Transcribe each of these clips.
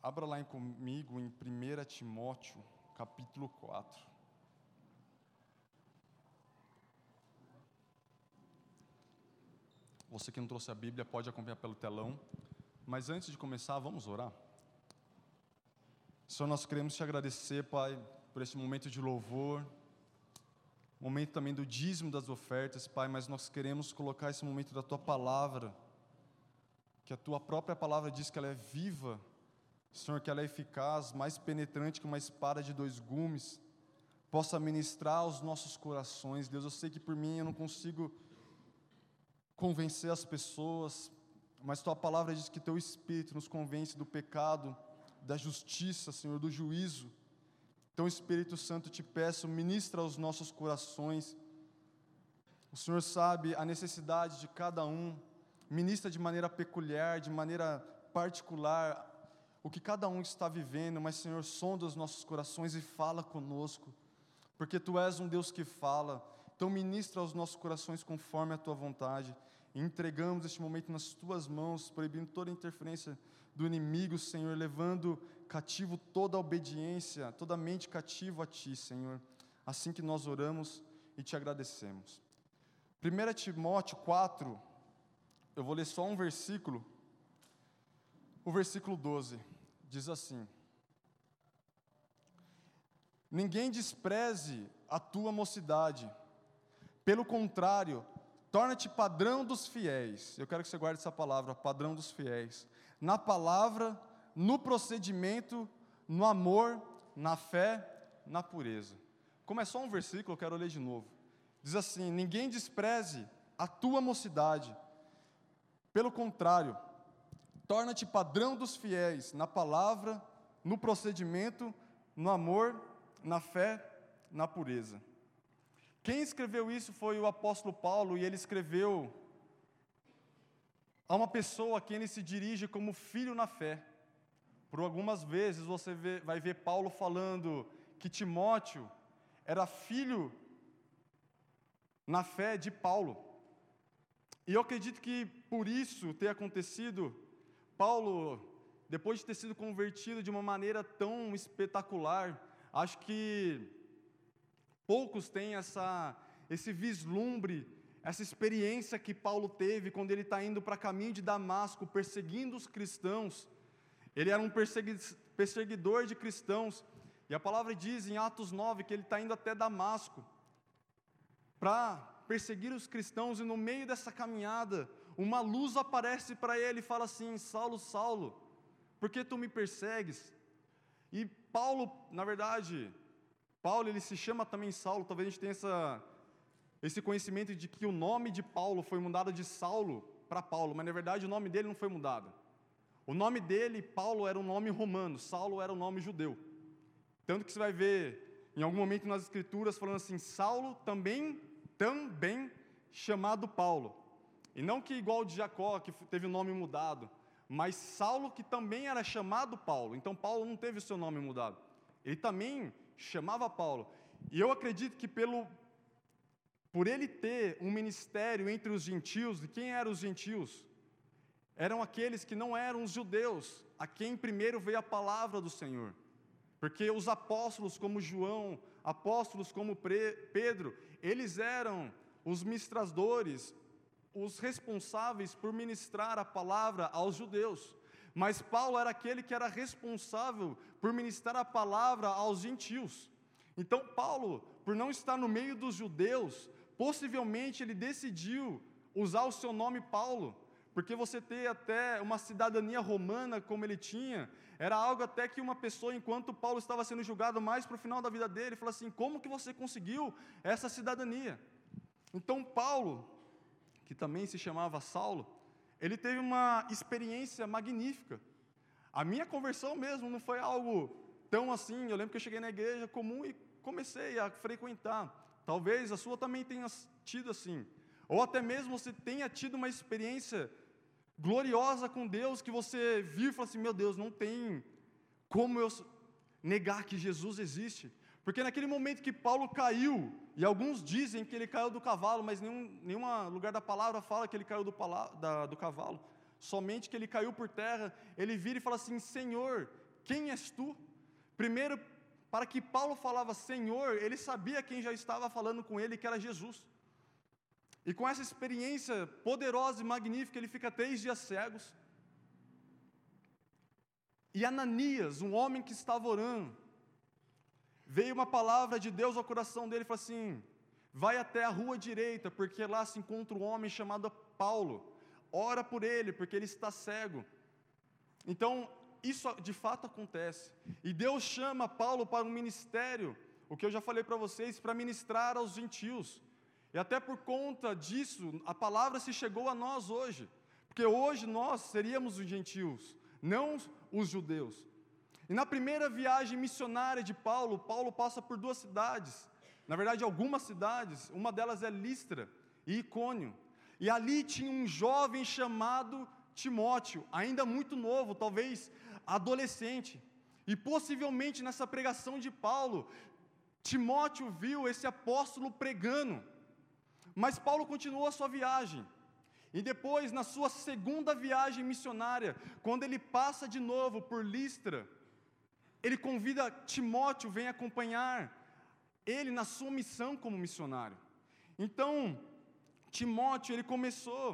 Abra lá comigo em 1 Timóteo, capítulo 4. Você que não trouxe a Bíblia pode acompanhar pelo telão. Mas antes de começar, vamos orar. Senhor, nós queremos te agradecer, Pai, por esse momento de louvor, momento também do dízimo das ofertas, Pai, mas nós queremos colocar esse momento da tua palavra, que a tua própria palavra diz que ela é viva, Senhor, que ela é eficaz, mais penetrante que uma espada de dois gumes, possa ministrar aos nossos corações. Deus, eu sei que por mim eu não consigo convencer as pessoas, mas tua palavra diz que teu espírito nos convence do pecado, da justiça, Senhor, do juízo. Então, Espírito Santo, te peço, ministra aos nossos corações. O Senhor sabe a necessidade de cada um, ministra de maneira peculiar, de maneira particular, o que cada um está vivendo, mas, Senhor, sonda os nossos corações e fala conosco, porque Tu és um Deus que fala. Então, ministra aos nossos corações conforme a Tua vontade. E entregamos este momento nas Tuas mãos, proibindo toda interferência do inimigo, Senhor, levando cativo toda a obediência, toda a mente cativa a Ti, Senhor. Assim que nós oramos e te agradecemos. 1 Timóteo 4, eu vou ler só um versículo, o versículo 12, diz assim: Ninguém despreze a tua mocidade, pelo contrário, torna-te padrão dos fiéis. Eu quero que você guarde essa palavra, padrão dos fiéis. Na palavra, no procedimento, no amor, na fé, na pureza. Como é só um versículo, eu quero ler de novo. Diz assim: Ninguém despreze a tua mocidade, pelo contrário, torna-te padrão dos fiéis na palavra, no procedimento, no amor, na fé, na pureza. Quem escreveu isso foi o apóstolo Paulo, e ele escreveu a uma pessoa a quem ele se dirige como filho na fé. Por algumas vezes você vai ver Paulo falando que Timóteo era filho na fé de Paulo. E eu acredito que por isso ter acontecido, Paulo, depois de ter sido convertido de uma maneira tão espetacular, acho que poucos têm essa, esse vislumbre, essa experiência que Paulo teve quando ele está indo para caminho de Damasco, perseguindo os cristãos. Ele era um perseguidor de cristãos, e a palavra diz em Atos 9 que ele está indo até Damasco para perseguir os cristãos, e no meio dessa caminhada, uma luz aparece para ele e fala assim: Saulo, Saulo, por que tu me persegues? E Paulo, na verdade, Paulo ele se chama também Saulo, talvez a gente tenha essa, esse conhecimento de que o nome de Paulo foi mudado de Saulo para Paulo, mas na verdade o nome dele não foi mudado. O nome dele, Paulo, era um nome romano, Saulo era um nome judeu. Tanto que você vai ver em algum momento nas escrituras falando assim, Saulo também, também chamado Paulo. E não que igual de Jacó, que teve o nome mudado, mas Saulo que também era chamado Paulo. Então Paulo não teve o seu nome mudado. Ele também chamava Paulo. E eu acredito que pelo por ele ter um ministério entre os gentios, e quem eram os gentios? Eram aqueles que não eram os judeus, a quem primeiro veio a palavra do Senhor. Porque os apóstolos como João, apóstolos como Pedro, eles eram os ministradores, os responsáveis por ministrar a palavra aos judeus. Mas Paulo era aquele que era responsável por ministrar a palavra aos gentios. Então, Paulo, por não estar no meio dos judeus, possivelmente ele decidiu usar o seu nome Paulo, porque você ter até uma cidadania romana como ele tinha, era algo até que uma pessoa, enquanto Paulo estava sendo julgado mais para o final da vida dele, falou assim: como que você conseguiu essa cidadania? Então, Paulo, que também se chamava Saulo, ele teve uma experiência magnífica. A minha conversão mesmo não foi algo tão assim. Eu lembro que eu cheguei na igreja comum e comecei a frequentar. Talvez a sua também tenha tido assim. Ou até mesmo você tenha tido uma experiência gloriosa com Deus que você viu e falou assim: meu Deus, não tem como eu negar que Jesus existe. Porque naquele momento que Paulo caiu, e alguns dizem que ele caiu do cavalo, mas nenhum lugar da palavra fala que ele caiu do, da, do cavalo, somente que ele caiu por terra, ele vira e fala assim: Senhor, quem és tu? Primeiro, para que Paulo falava Senhor, ele sabia quem já estava falando com ele, que era Jesus. E com essa experiência poderosa e magnífica, ele fica três dias cegos. E Ananias, um homem que estava orando, veio uma palavra de Deus ao coração dele e falou assim: vai até a rua direita, porque lá se encontra um homem chamado Paulo. Ora por ele, porque ele está cego. Então, isso de fato acontece. E Deus chama Paulo para um ministério, o que eu já falei para vocês, para ministrar aos gentios. E até por conta disso, a palavra se chegou a nós hoje. Porque hoje nós seríamos os gentios, não os judeus. E na primeira viagem missionária de Paulo, Paulo passa por duas cidades, na verdade algumas cidades, uma delas é Listra e Icônio. E ali tinha um jovem chamado Timóteo, ainda muito novo, talvez adolescente. E possivelmente nessa pregação de Paulo, Timóteo viu esse apóstolo pregando. Mas Paulo continuou a sua viagem. E depois, na sua segunda viagem missionária, quando ele passa de novo por Listra, ele convida Timóteo, vem acompanhar ele na sua missão como missionário. Então, Timóteo, ele começou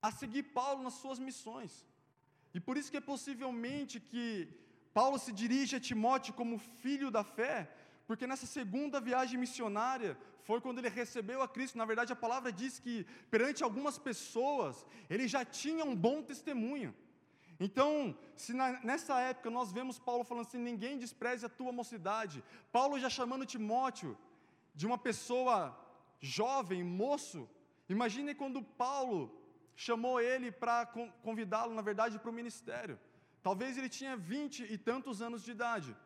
a seguir Paulo nas suas missões. E por isso que é possivelmente que Paulo se dirige a Timóteo como filho da fé, porque nessa segunda viagem missionária foi quando ele recebeu a Cristo. Na verdade, a palavra diz que perante algumas pessoas ele já tinha um bom testemunho. Então, se na, nessa época nós vemos Paulo falando assim: ninguém despreze a tua mocidade, Paulo já chamando Timóteo de uma pessoa jovem, moço. Imagine quando Paulo chamou ele para convidá-lo, na verdade, para o ministério. Talvez ele tinha vinte e tantos anos de idade.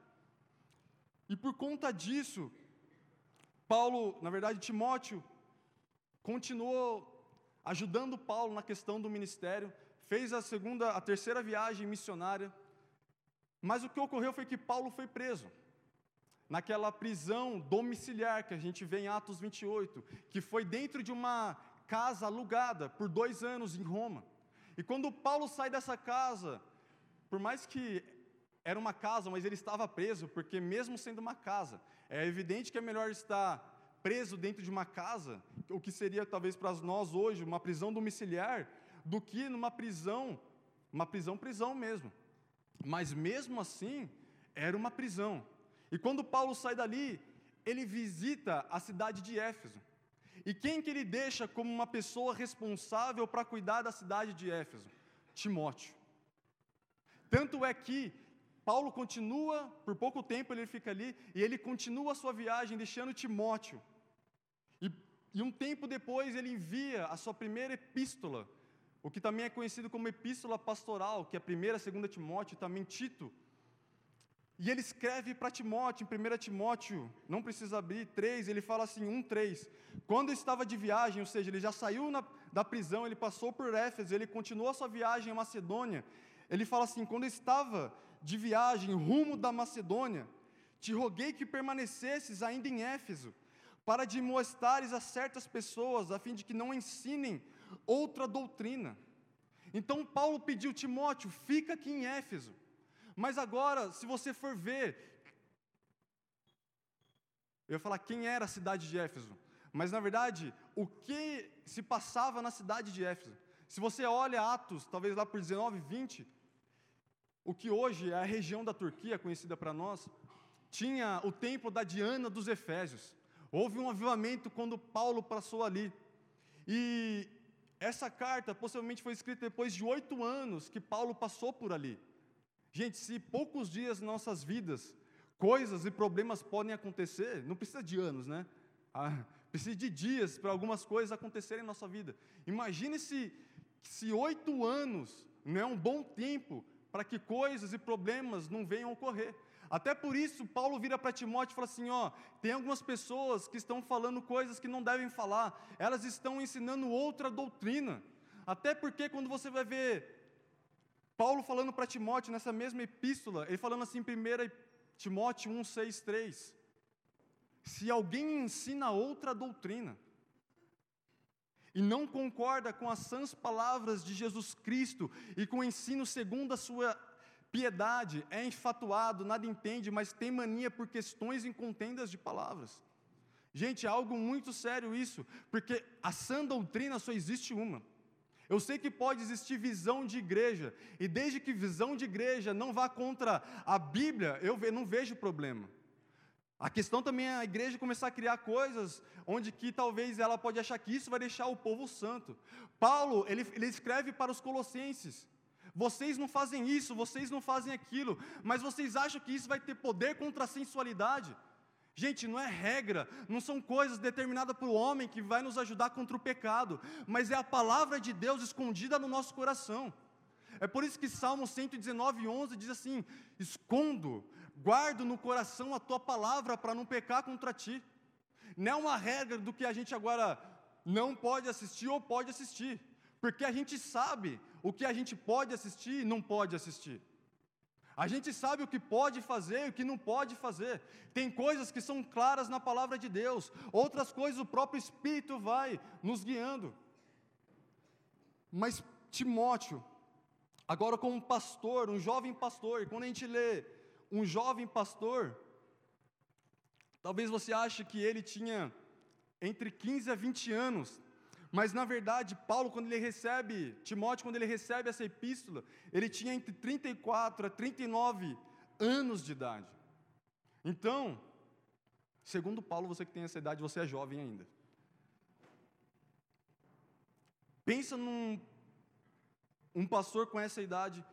E por conta disso, Paulo, na verdade, Timóteo, continuou ajudando Paulo na questão do ministério, fez a segunda, a terceira viagem missionária. Mas o que ocorreu foi que Paulo foi preso. Naquela prisão domiciliar que a gente vê em Atos 28, que foi dentro de uma casa alugada por dois anos em Roma. E quando Paulo sai dessa casa, por mais que era uma casa, mas ele estava preso, porque mesmo sendo uma casa, é evidente que é melhor estar preso dentro de uma casa, o que seria talvez para nós hoje uma prisão domiciliar, do que numa prisão, uma prisão, prisão mesmo. Mas mesmo assim, era uma prisão. E quando Paulo sai dali, ele visita a cidade de Éfeso. E quem que ele deixa como uma pessoa responsável para cuidar da cidade de Éfeso? Timóteo. Tanto é que Paulo continua, por pouco tempo ele fica ali, e ele continua a sua viagem deixando Timóteo. E, e um tempo depois ele envia a sua primeira epístola o que também é conhecido como epístola pastoral, que é a primeira, segunda Timóteo, também Tito. E ele escreve para Timóteo, em 1 Timóteo, não precisa abrir, 3, ele fala assim, 1, 3. Quando estava de viagem, ou seja, ele já saiu na, da prisão, ele passou por Éfeso, ele continuou a sua viagem em Macedônia. Ele fala assim: quando estava de viagem rumo da Macedônia, te roguei que permanecesses ainda em Éfeso, para demonstrares a certas pessoas, a fim de que não ensinem outra doutrina. Então Paulo pediu Timóteo, fica aqui em Éfeso. Mas agora, se você for ver, eu ia falar quem era a cidade de Éfeso, mas na verdade, o que se passava na cidade de Éfeso. Se você olha Atos, talvez lá por 19, 20, o que hoje é a região da Turquia, conhecida para nós, tinha o templo da Diana dos Efésios. Houve um avivamento quando Paulo passou ali. E essa carta possivelmente foi escrita depois de oito anos que Paulo passou por ali. Gente, se poucos dias em nossas vidas, coisas e problemas podem acontecer, não precisa de anos, né? Ah, precisa de dias para algumas coisas acontecerem em nossa vida. Imagine se, se oito anos não é um bom tempo para que coisas e problemas não venham ocorrer. Até por isso, Paulo vira para Timóteo e fala assim: ó, tem algumas pessoas que estão falando coisas que não devem falar, elas estão ensinando outra doutrina. Até porque quando você vai ver Paulo falando para Timóteo nessa mesma epístola, ele falando assim em 1 Timóteo 1, 6, 3. Se alguém ensina outra doutrina, e não concorda com as sãs palavras de Jesus Cristo e com o ensino segundo a sua Piedade é enfatuado, nada entende, mas tem mania por questões em contendas de palavras. Gente, é algo muito sério isso, porque a sã doutrina só existe uma. Eu sei que pode existir visão de igreja, e desde que visão de igreja não vá contra a Bíblia, eu não vejo problema. A questão também é a igreja começar a criar coisas onde que talvez ela pode achar que isso vai deixar o povo santo. Paulo, ele, ele escreve para os colossenses, vocês não fazem isso, vocês não fazem aquilo, mas vocês acham que isso vai ter poder contra a sensualidade? Gente, não é regra, não são coisas determinadas por homem que vai nos ajudar contra o pecado, mas é a palavra de Deus escondida no nosso coração. É por isso que Salmo 119, 11 diz assim: Escondo, guardo no coração a tua palavra para não pecar contra ti. Não é uma regra do que a gente agora não pode assistir ou pode assistir, porque a gente sabe o que a gente pode assistir e não pode assistir. A gente sabe o que pode fazer e o que não pode fazer. Tem coisas que são claras na palavra de Deus, outras coisas o próprio Espírito vai nos guiando. Mas Timóteo, agora como pastor, um jovem pastor, quando a gente lê um jovem pastor, talvez você ache que ele tinha entre 15 a 20 anos, mas na verdade, Paulo, quando ele recebe, Timóteo, quando ele recebe essa epístola, ele tinha entre 34 a 39 anos de idade. Então, segundo Paulo, você que tem essa idade, você é jovem ainda. Pensa num um pastor com essa idade,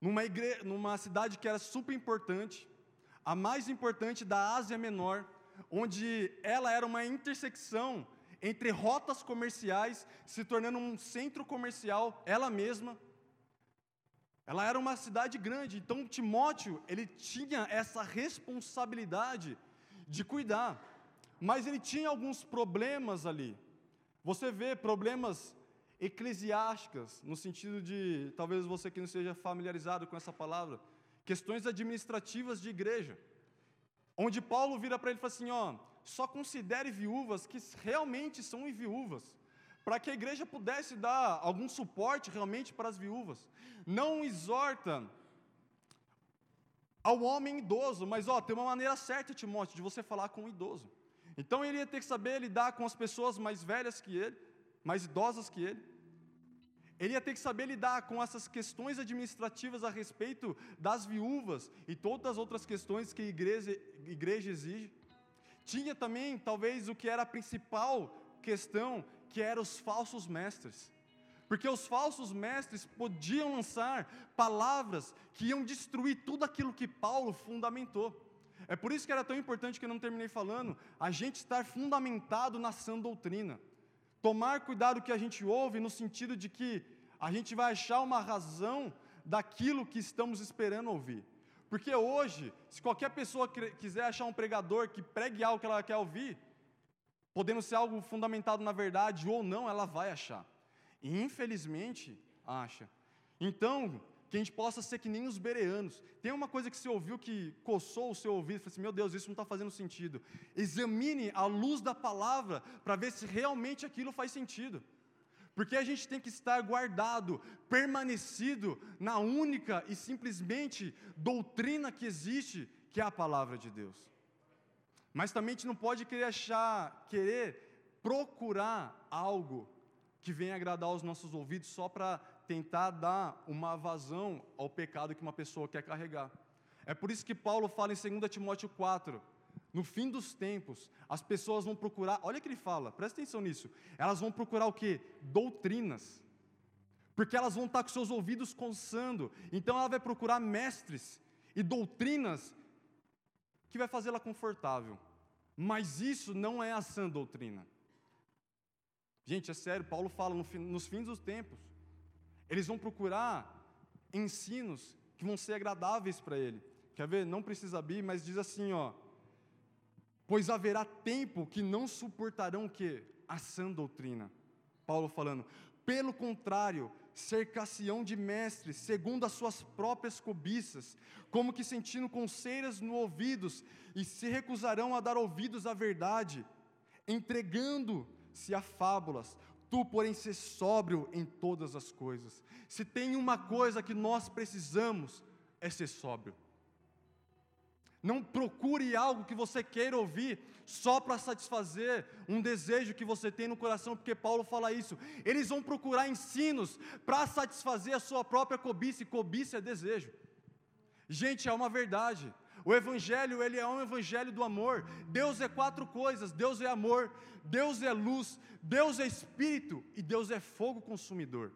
numa, igre, numa cidade que era super importante, a mais importante da Ásia Menor, onde ela era uma intersecção entre rotas comerciais, se tornando um centro comercial, ela mesma. Ela era uma cidade grande, então Timóteo, ele tinha essa responsabilidade de cuidar, mas ele tinha alguns problemas ali. Você vê problemas eclesiásticas, no sentido de, talvez você que não seja familiarizado com essa palavra, questões administrativas de igreja, onde Paulo vira para ele e fala assim: ó, só considere viúvas que realmente são viúvas, para que a igreja pudesse dar algum suporte realmente para as viúvas. Não exorta ao homem idoso, mas ó, tem uma maneira certa, Timóteo, de você falar com o idoso. Então ele ia ter que saber lidar com as pessoas mais velhas que ele, mais idosas que ele. Ele ia ter que saber lidar com essas questões administrativas a respeito das viúvas e todas as outras questões que a igreja, igreja exige. Tinha também, talvez, o que era a principal questão, que eram os falsos mestres. Porque os falsos mestres podiam lançar palavras que iam destruir tudo aquilo que Paulo fundamentou. É por isso que era tão importante que eu não terminei falando, a gente estar fundamentado na sã doutrina. Tomar cuidado que a gente ouve no sentido de que a gente vai achar uma razão daquilo que estamos esperando ouvir. Porque hoje, se qualquer pessoa quiser achar um pregador que pregue algo que ela quer ouvir, podendo ser algo fundamentado na verdade ou não, ela vai achar. E infelizmente, acha. Então, que a gente possa ser que nem os bereanos. Tem uma coisa que você ouviu que coçou o seu ouvido e falou assim: meu Deus, isso não está fazendo sentido. Examine a luz da palavra para ver se realmente aquilo faz sentido. Porque a gente tem que estar guardado, permanecido na única e simplesmente doutrina que existe, que é a palavra de Deus. Mas também a gente não pode querer achar, querer procurar algo que venha agradar os nossos ouvidos só para tentar dar uma vazão ao pecado que uma pessoa quer carregar. É por isso que Paulo fala em 2 Timóteo 4, no fim dos tempos, as pessoas vão procurar, olha o que ele fala, presta atenção nisso. Elas vão procurar o que? Doutrinas. Porque elas vão estar com seus ouvidos coçando. Então ela vai procurar mestres e doutrinas que vai fazê-la confortável. Mas isso não é a sã doutrina. Gente, é sério, Paulo fala no nos fins dos tempos. Eles vão procurar ensinos que vão ser agradáveis para ele. Quer ver? Não precisa abrir, mas diz assim, ó: Pois haverá tempo que não suportarão o que? A sã doutrina. Paulo falando, pelo contrário, cercação de mestres, segundo as suas próprias cobiças, como que sentindo conceiras no ouvidos, e se recusarão a dar ouvidos à verdade, entregando-se a fábulas. Tu, porém, ser sóbrio em todas as coisas. Se tem uma coisa que nós precisamos é ser sóbrio. Não procure algo que você queira ouvir só para satisfazer um desejo que você tem no coração, porque Paulo fala isso. Eles vão procurar ensinos para satisfazer a sua própria cobiça, e cobiça é desejo. Gente, é uma verdade. O evangelho, ele é um evangelho do amor. Deus é quatro coisas: Deus é amor, Deus é luz, Deus é espírito e Deus é fogo consumidor.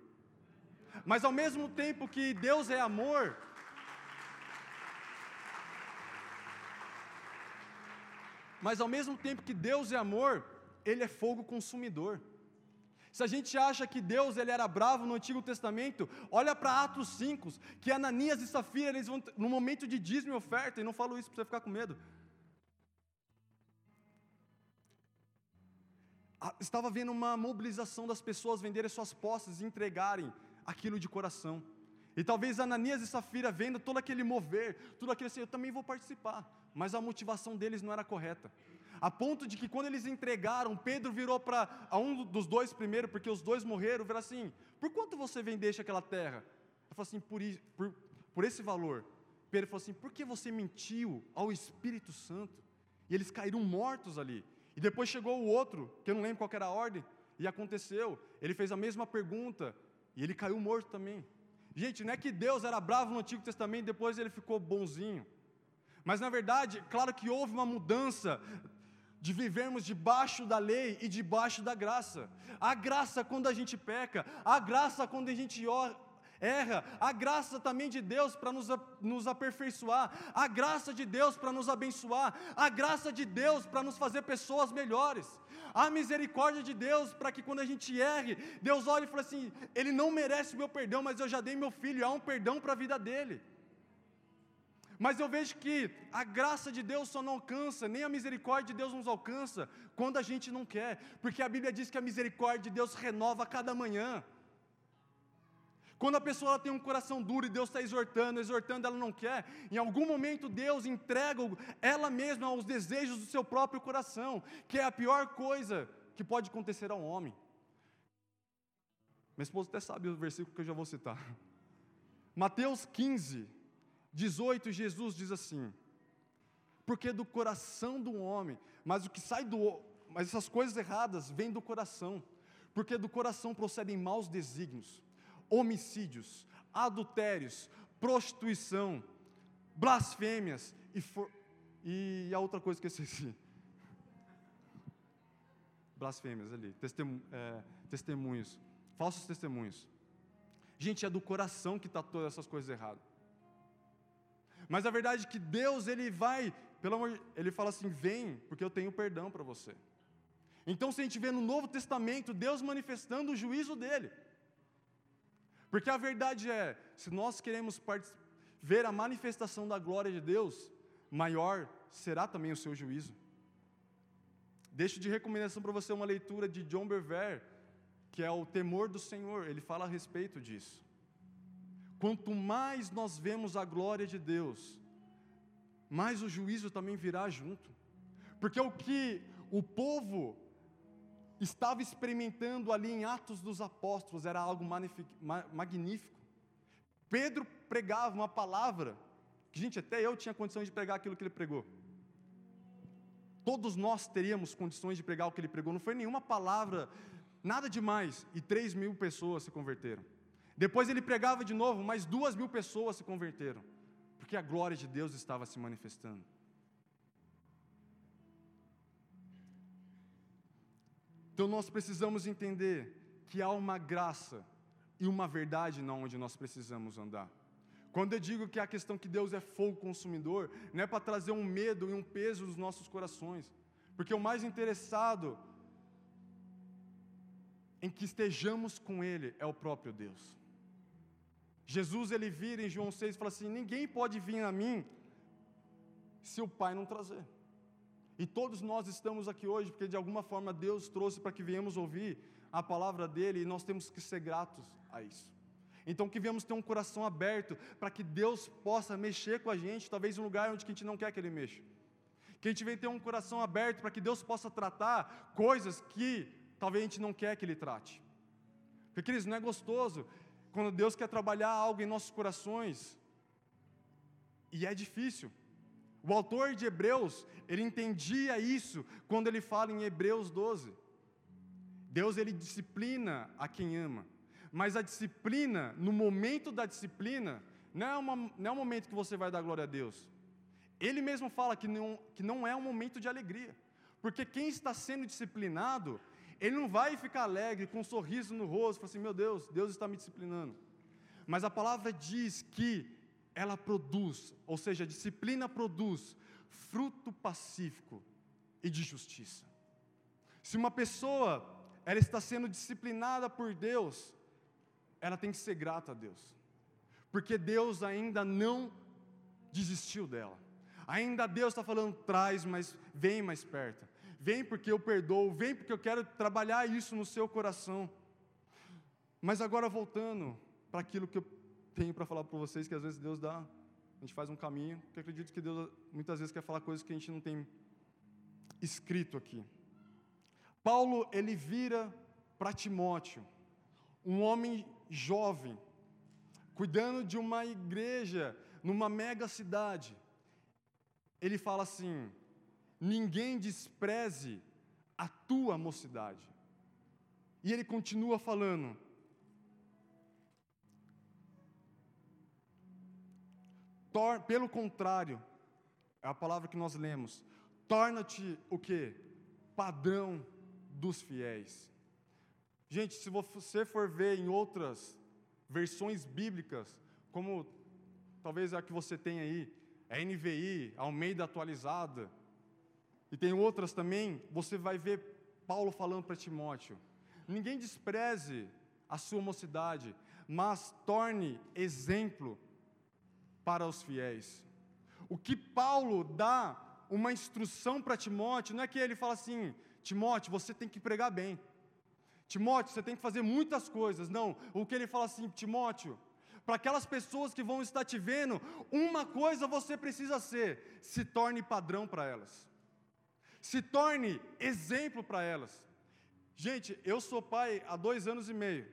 Mas ao mesmo tempo que Deus é amor, mas ao mesmo tempo que Deus é amor, ele é fogo consumidor. Se a gente acha que Deus ele era bravo no Antigo Testamento, olha para Atos 5, que Ananias e Safira, eles vão no momento de dízimo e oferta, e não falo isso para você ficar com medo. Estava havendo uma mobilização das pessoas venderem suas posses e entregarem aquilo de coração. E talvez Ananias e Safira vendo todo aquele mover, tudo aquilo assim, eu também vou participar. Mas a motivação deles não era correta a ponto de que quando eles entregaram, Pedro virou para um dos dois primeiro, porque os dois morreram, virou assim: por quanto você vendeste aquela terra? Ele falou assim: por, por, por esse valor. Pedro falou assim: por que você mentiu ao Espírito Santo? E eles caíram mortos ali. E depois chegou o outro, que eu não lembro qual era a ordem, e aconteceu. Ele fez a mesma pergunta, e ele caiu morto também. Gente, não é que Deus era bravo no Antigo Testamento, depois ele ficou bonzinho. Mas na verdade, claro que houve uma mudança de vivermos debaixo da lei e debaixo da graça. A graça quando a gente peca, a graça quando a gente erra, a graça também de Deus para nos, nos aperfeiçoar, a graça de Deus para nos abençoar, a graça de Deus para nos fazer pessoas melhores, a misericórdia de Deus para que quando a gente erre, Deus olhe e fale assim: Ele não merece o meu perdão, mas eu já dei meu filho, há um perdão para a vida dele. Mas eu vejo que a graça de Deus só não alcança, nem a misericórdia de Deus nos alcança quando a gente não quer, porque a Bíblia diz que a misericórdia de Deus renova a cada manhã. Quando a pessoa tem um coração duro e Deus está exortando, exortando, ela não quer, em algum momento Deus entrega ela mesma aos desejos do seu próprio coração, que é a pior coisa que pode acontecer ao homem. Minha esposa até sabe o versículo que eu já vou citar. Mateus 15, 18, Jesus diz assim: porque do coração do homem, mas o que sai do, mas essas coisas erradas vêm do coração, porque do coração procedem maus desígnios, homicídios, adultérios, prostituição, blasfêmias e, for, e a outra coisa que eu esqueci. Blasfêmias ali, é, testemunhos, falsos testemunhos. Gente, é do coração que está todas essas coisas erradas. Mas a verdade é que Deus, Ele vai, pelo amor, Ele fala assim: vem, porque eu tenho perdão para você. Então, se a gente vê no Novo Testamento, Deus manifestando o juízo dele. Porque a verdade é, se nós queremos ver a manifestação da glória de Deus, maior será também o seu juízo. Deixo de recomendação para você uma leitura de John Bevere, que é o temor do Senhor, ele fala a respeito disso. Quanto mais nós vemos a glória de Deus, mais o juízo também virá junto. Porque o que o povo estava experimentando ali em Atos dos Apóstolos era algo magnífico. Pedro pregava uma palavra, que, gente, até eu tinha condição de pregar aquilo que ele pregou. Todos nós teríamos condições de pregar o que ele pregou, não foi nenhuma palavra, nada demais, e três mil pessoas se converteram. Depois ele pregava de novo, mais duas mil pessoas se converteram, porque a glória de Deus estava se manifestando. Então nós precisamos entender que há uma graça e uma verdade na onde nós precisamos andar. Quando eu digo que a questão que Deus é fogo consumidor, não é para trazer um medo e um peso nos nossos corações, porque o mais interessado em que estejamos com Ele é o próprio Deus. Jesus ele vira em João 6 e fala assim: ninguém pode vir a mim se o Pai não trazer. E todos nós estamos aqui hoje porque de alguma forma Deus trouxe para que venhamos ouvir a palavra dele e nós temos que ser gratos a isso. Então que venhamos ter um coração aberto para que Deus possa mexer com a gente, talvez em um lugar onde a gente não quer que ele mexa. Que a gente venha ter um coração aberto para que Deus possa tratar coisas que talvez a gente não quer que ele trate. Porque, queridos, não é gostoso quando Deus quer trabalhar algo em nossos corações, E é difícil. O autor de Hebreus, ele entendia isso quando ele fala em Hebreus 12. Deus ele disciplina a quem ama. Mas a disciplina, no momento da disciplina, não é, uma, não é um momento que você vai dar glória a Deus. Ele mesmo fala que não, que não é um momento de alegria. Porque quem está sendo disciplinado, ele não vai ficar alegre, com um sorriso no rosto, falar assim: meu Deus, Deus está me disciplinando. Mas a palavra diz que ela produz, ou seja, a disciplina produz fruto pacífico e de justiça. Se uma pessoa ela está sendo disciplinada por Deus, ela tem que ser grata a Deus, porque Deus ainda não desistiu dela. Ainda Deus está falando, traz, mas vem mais perto. Vem porque eu perdoo, vem porque eu quero trabalhar isso no seu coração. Mas agora voltando para aquilo que eu tenho para falar para vocês, que às vezes Deus dá, a gente faz um caminho, que acredito que Deus muitas vezes quer falar coisas que a gente não tem escrito aqui. Paulo, ele vira para Timóteo, um homem jovem, cuidando de uma igreja numa mega cidade. Ele fala assim: ninguém despreze a tua mocidade. E ele continua falando: pelo contrário, é a palavra que nós lemos, torna-te o que? Padrão dos fiéis. Gente, se você for ver em outras versões bíblicas, como talvez a que você tem aí, a NVI, Almeida atualizada, e tem outras também, você vai ver Paulo falando para Timóteo: ninguém despreze a sua mocidade, mas torne exemplo para os fiéis. O que Paulo dá uma instrução para Timóteo, não é que ele fala assim: Timóteo, você tem que pregar bem. Timóteo, você tem que fazer muitas coisas. Não, o que ele fala assim, Timóteo, para aquelas pessoas que vão estar te vendo, uma coisa você precisa ser: se torne padrão para elas se torne exemplo para elas. Gente, eu sou pai há dois anos e meio.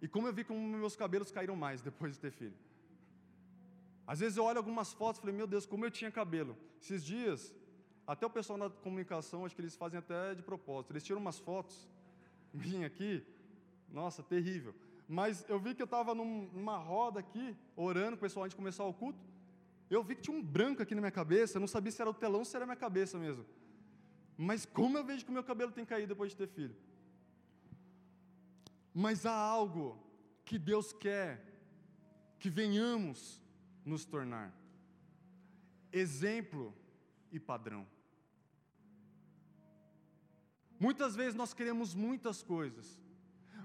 E como eu vi como meus cabelos caíram mais depois de ter filho. Às vezes eu olho algumas fotos e falei, meu Deus, como eu tinha cabelo. Esses dias, até o pessoal da comunicação, acho que eles fazem até de propósito. Eles tiram umas fotos, vim aqui, nossa, terrível. Mas eu vi que eu estava num, numa roda aqui, orando, o pessoal antes de começar o culto. Eu vi que tinha um branco aqui na minha cabeça, eu não sabia se era o telão ou se era a minha cabeça mesmo. Mas como eu vejo que o meu cabelo tem caído depois de ter filho. Mas há algo que Deus quer que venhamos nos tornar exemplo e padrão. Muitas vezes nós queremos muitas coisas,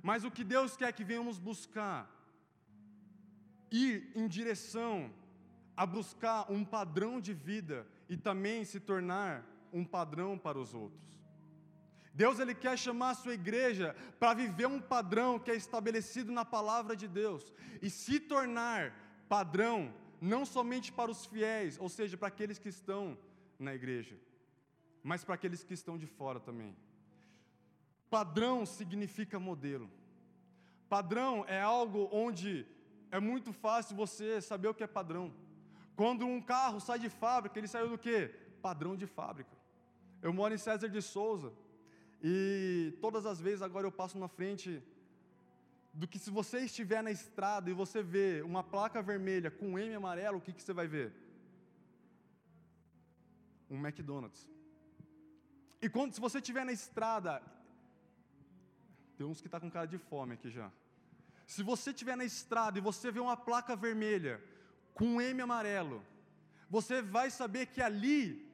mas o que Deus quer que venhamos buscar, ir em direção a buscar um padrão de vida e também se tornar um padrão para os outros. Deus ele quer chamar a sua igreja para viver um padrão que é estabelecido na palavra de Deus e se tornar padrão não somente para os fiéis, ou seja, para aqueles que estão na igreja, mas para aqueles que estão de fora também. Padrão significa modelo. Padrão é algo onde é muito fácil você saber o que é padrão. Quando um carro sai de fábrica, ele saiu do quê? Padrão de fábrica. Eu moro em César de Souza e todas as vezes agora eu passo na frente do que se você estiver na estrada e você vê uma placa vermelha com um M amarelo, o que, que você vai ver? Um McDonald's. E quando se você estiver na estrada, tem uns que tá com cara de fome aqui já. Se você estiver na estrada e você vê uma placa vermelha com um M amarelo, você vai saber que ali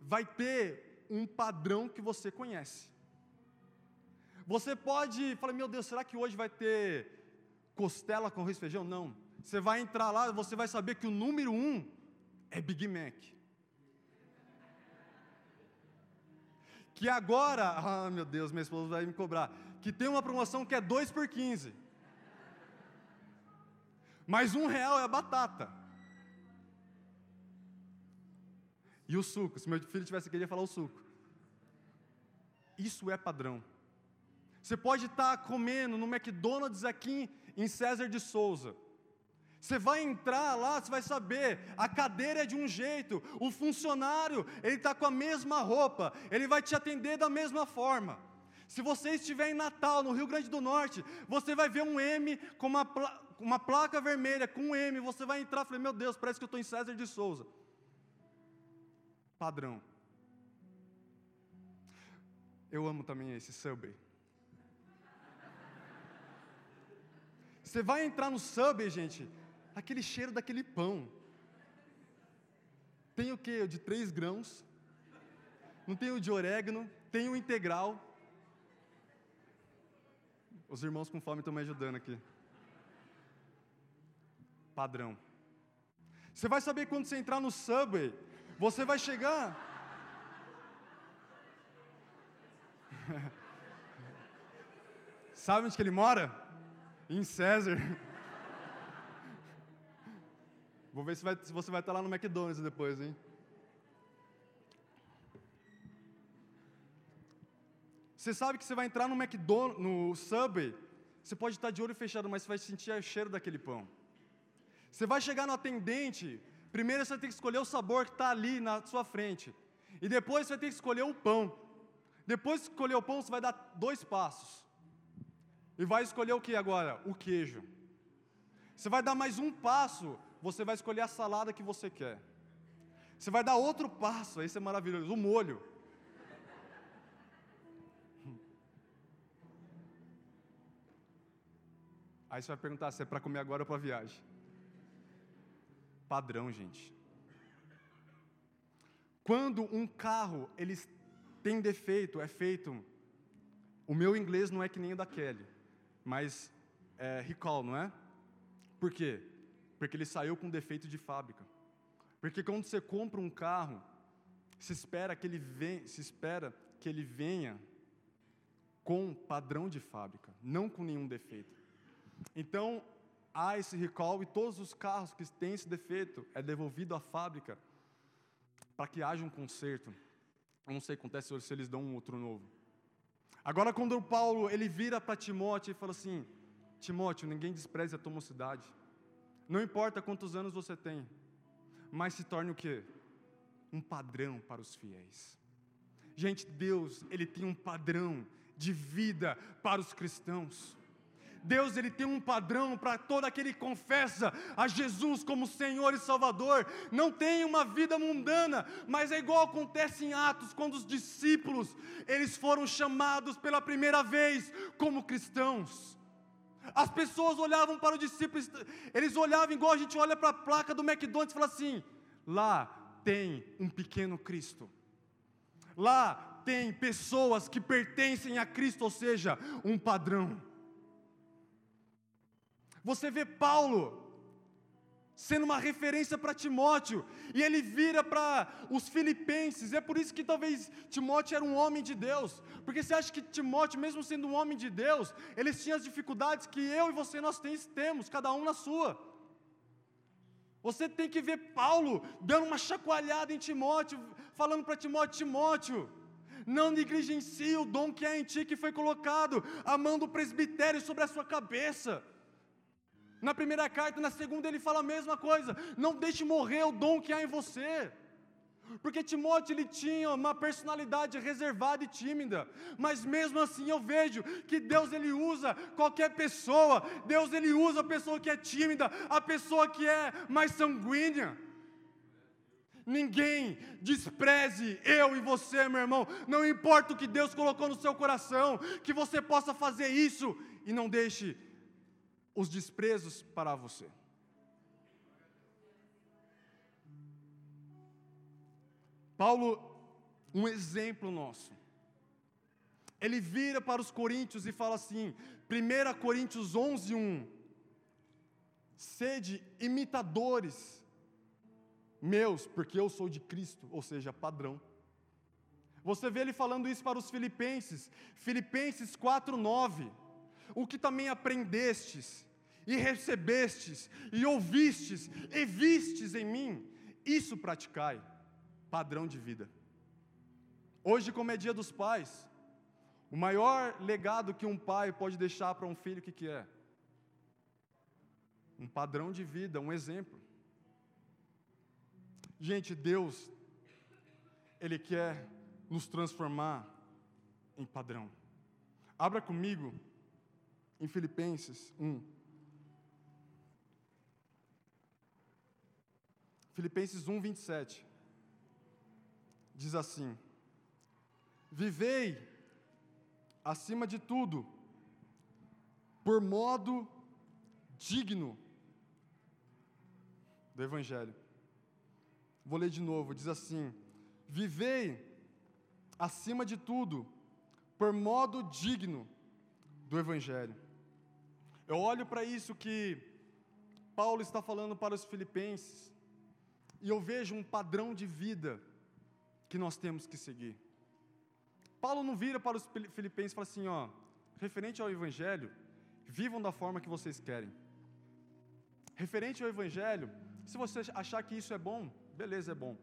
vai ter um padrão que você conhece. Você pode falar, meu Deus, será que hoje vai ter costela com arroz e feijão? Não. Você vai entrar lá, você vai saber que o número um é Big Mac. Que agora, ah meu Deus, minha esposa vai me cobrar, que tem uma promoção que é 2 por 15. Mas um real é a batata. E o suco, se meu filho tivesse aqui, ele ia falar o suco. Isso é padrão. Você pode estar comendo no McDonald's aqui em César de Souza. Você vai entrar lá, você vai saber, a cadeira é de um jeito, o funcionário, ele está com a mesma roupa, ele vai te atender da mesma forma. Se você estiver em Natal, no Rio Grande do Norte, você vai ver um M com uma, uma placa vermelha, com um M, você vai entrar falar, meu Deus, parece que eu estou em César de Souza. Padrão. Eu amo também esse Subway. Você vai entrar no Subway, gente, aquele cheiro daquele pão. Tem o que? De três grãos. Não tem o de orégano, tem o integral. Os irmãos com fome estão me ajudando aqui. Padrão. Você vai saber quando você entrar no Subway, você vai chegar. Sabe onde que ele mora? Em César. Vou ver se, vai, se você vai estar lá no McDonald's depois, hein? Você sabe que você vai entrar no McDonald's, no Subway, você pode estar de olho fechado, mas você vai sentir o cheiro daquele pão. Você vai chegar no atendente, primeiro você vai ter que escolher o sabor que está ali na sua frente. E depois você vai ter que escolher o pão. Depois de escolher o pão, você vai dar dois passos. E vai escolher o que agora? O queijo. Você vai dar mais um passo, você vai escolher a salada que você quer. Você vai dar outro passo, esse é maravilhoso, o molho. Aí você vai perguntar se é para comer agora ou para viagem. Padrão, gente. Quando um carro ele tem defeito, é feito. O meu inglês não é que nem o da Kelly, mas é recall, não é? Por quê? Porque ele saiu com defeito de fábrica. Porque quando você compra um carro, se espera que ele venha, se espera que ele venha com padrão de fábrica, não com nenhum defeito. Então, há esse recall e todos os carros que têm esse defeito é devolvido à fábrica para que haja um conserto. Eu não sei o que acontece se eles dão um outro novo. Agora, quando o Paulo ele vira para Timóteo e fala assim: Timóteo, ninguém despreze a tua mocidade. Não importa quantos anos você tem, mas se torne o quê? Um padrão para os fiéis. Gente, Deus, Ele tem um padrão de vida para os cristãos. Deus ele tem um padrão para todo aquele que confessa a Jesus como Senhor e Salvador. Não tem uma vida mundana, mas é igual acontece em Atos quando os discípulos eles foram chamados pela primeira vez como cristãos. As pessoas olhavam para os discípulos, eles olhavam igual a gente olha para a placa do McDonald's e fala assim: lá tem um pequeno Cristo. Lá tem pessoas que pertencem a Cristo, ou seja, um padrão. Você vê Paulo sendo uma referência para Timóteo, e ele vira para os filipenses, é por isso que talvez Timóteo era um homem de Deus, porque você acha que Timóteo, mesmo sendo um homem de Deus, ele tinha as dificuldades que eu e você nós temos, cada um na sua. Você tem que ver Paulo dando uma chacoalhada em Timóteo, falando para Timóteo: Timóteo, não negligencie o dom que há em ti, que foi colocado, a mão do presbitério sobre a sua cabeça. Na primeira carta, na segunda, ele fala a mesma coisa. Não deixe morrer o dom que há em você. Porque Timóteo ele tinha uma personalidade reservada e tímida, mas mesmo assim eu vejo que Deus ele usa qualquer pessoa. Deus ele usa a pessoa que é tímida, a pessoa que é mais sanguínea. Ninguém despreze eu e você, meu irmão. Não importa o que Deus colocou no seu coração, que você possa fazer isso e não deixe os desprezos para você. Paulo, um exemplo nosso. Ele vira para os coríntios e fala assim, 1 Coríntios 11, 1. Sede imitadores meus, porque eu sou de Cristo, ou seja, padrão. Você vê ele falando isso para os filipenses, Filipenses 4, 9. O que também aprendestes, e recebestes, e ouvistes, e vistes em mim, isso praticai, padrão de vida. Hoje, como é dia dos pais, o maior legado que um pai pode deixar para um filho, o que, que é? um padrão de vida, um exemplo. Gente, Deus, Ele quer nos transformar em padrão. Abra comigo em Filipenses 1. Filipenses 1, 27. Diz assim: Vivei acima de tudo, por modo digno do Evangelho. Vou ler de novo, diz assim: Vivei acima de tudo, por modo digno do Evangelho. Eu olho para isso que Paulo está falando para os filipenses, e eu vejo um padrão de vida que nós temos que seguir. Paulo não vira para os filipenses e fala assim, ó, referente ao Evangelho, vivam da forma que vocês querem. Referente ao Evangelho, se você achar que isso é bom, beleza, é bom.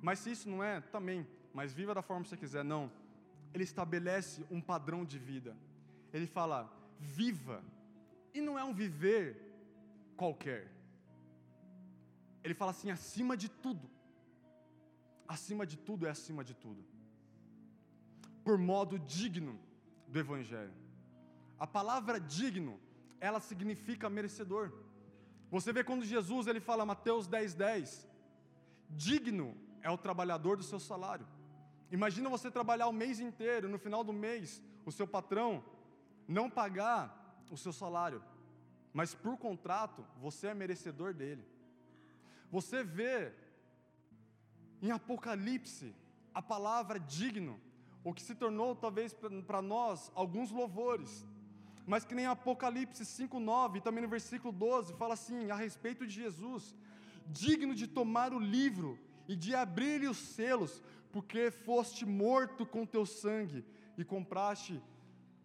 Mas se isso não é, também, mas viva da forma que você quiser. Não. Ele estabelece um padrão de vida. Ele fala, viva. E não é um viver qualquer. Ele fala assim, acima de tudo. Acima de tudo é acima de tudo. Por modo digno do Evangelho. A palavra digno, ela significa merecedor. Você vê quando Jesus ele fala, Mateus 10, 10, digno é o trabalhador do seu salário. Imagina você trabalhar o mês inteiro, no final do mês, o seu patrão não pagar o seu salário, mas por contrato você é merecedor dele. Você vê em Apocalipse a palavra digno, o que se tornou talvez para nós alguns louvores, mas que nem Apocalipse 5:9, também no versículo 12, fala assim a respeito de Jesus, digno de tomar o livro e de abrir-lhe os selos, porque foste morto com teu sangue e compraste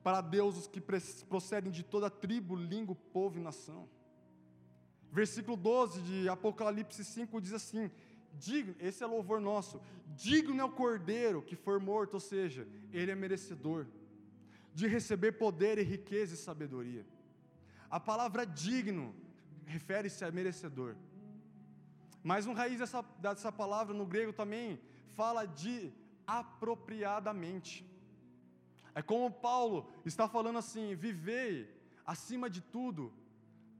para Deus os que procedem de toda tribo, língua, povo e nação. Versículo 12 de Apocalipse 5 diz assim: digno, esse é louvor nosso, digno é o cordeiro que for morto, ou seja, ele é merecedor de receber poder e riqueza e sabedoria. A palavra digno refere-se a merecedor. Mas no raiz dessa, dessa palavra no grego também fala de apropriadamente. É como Paulo está falando assim: vivei acima de tudo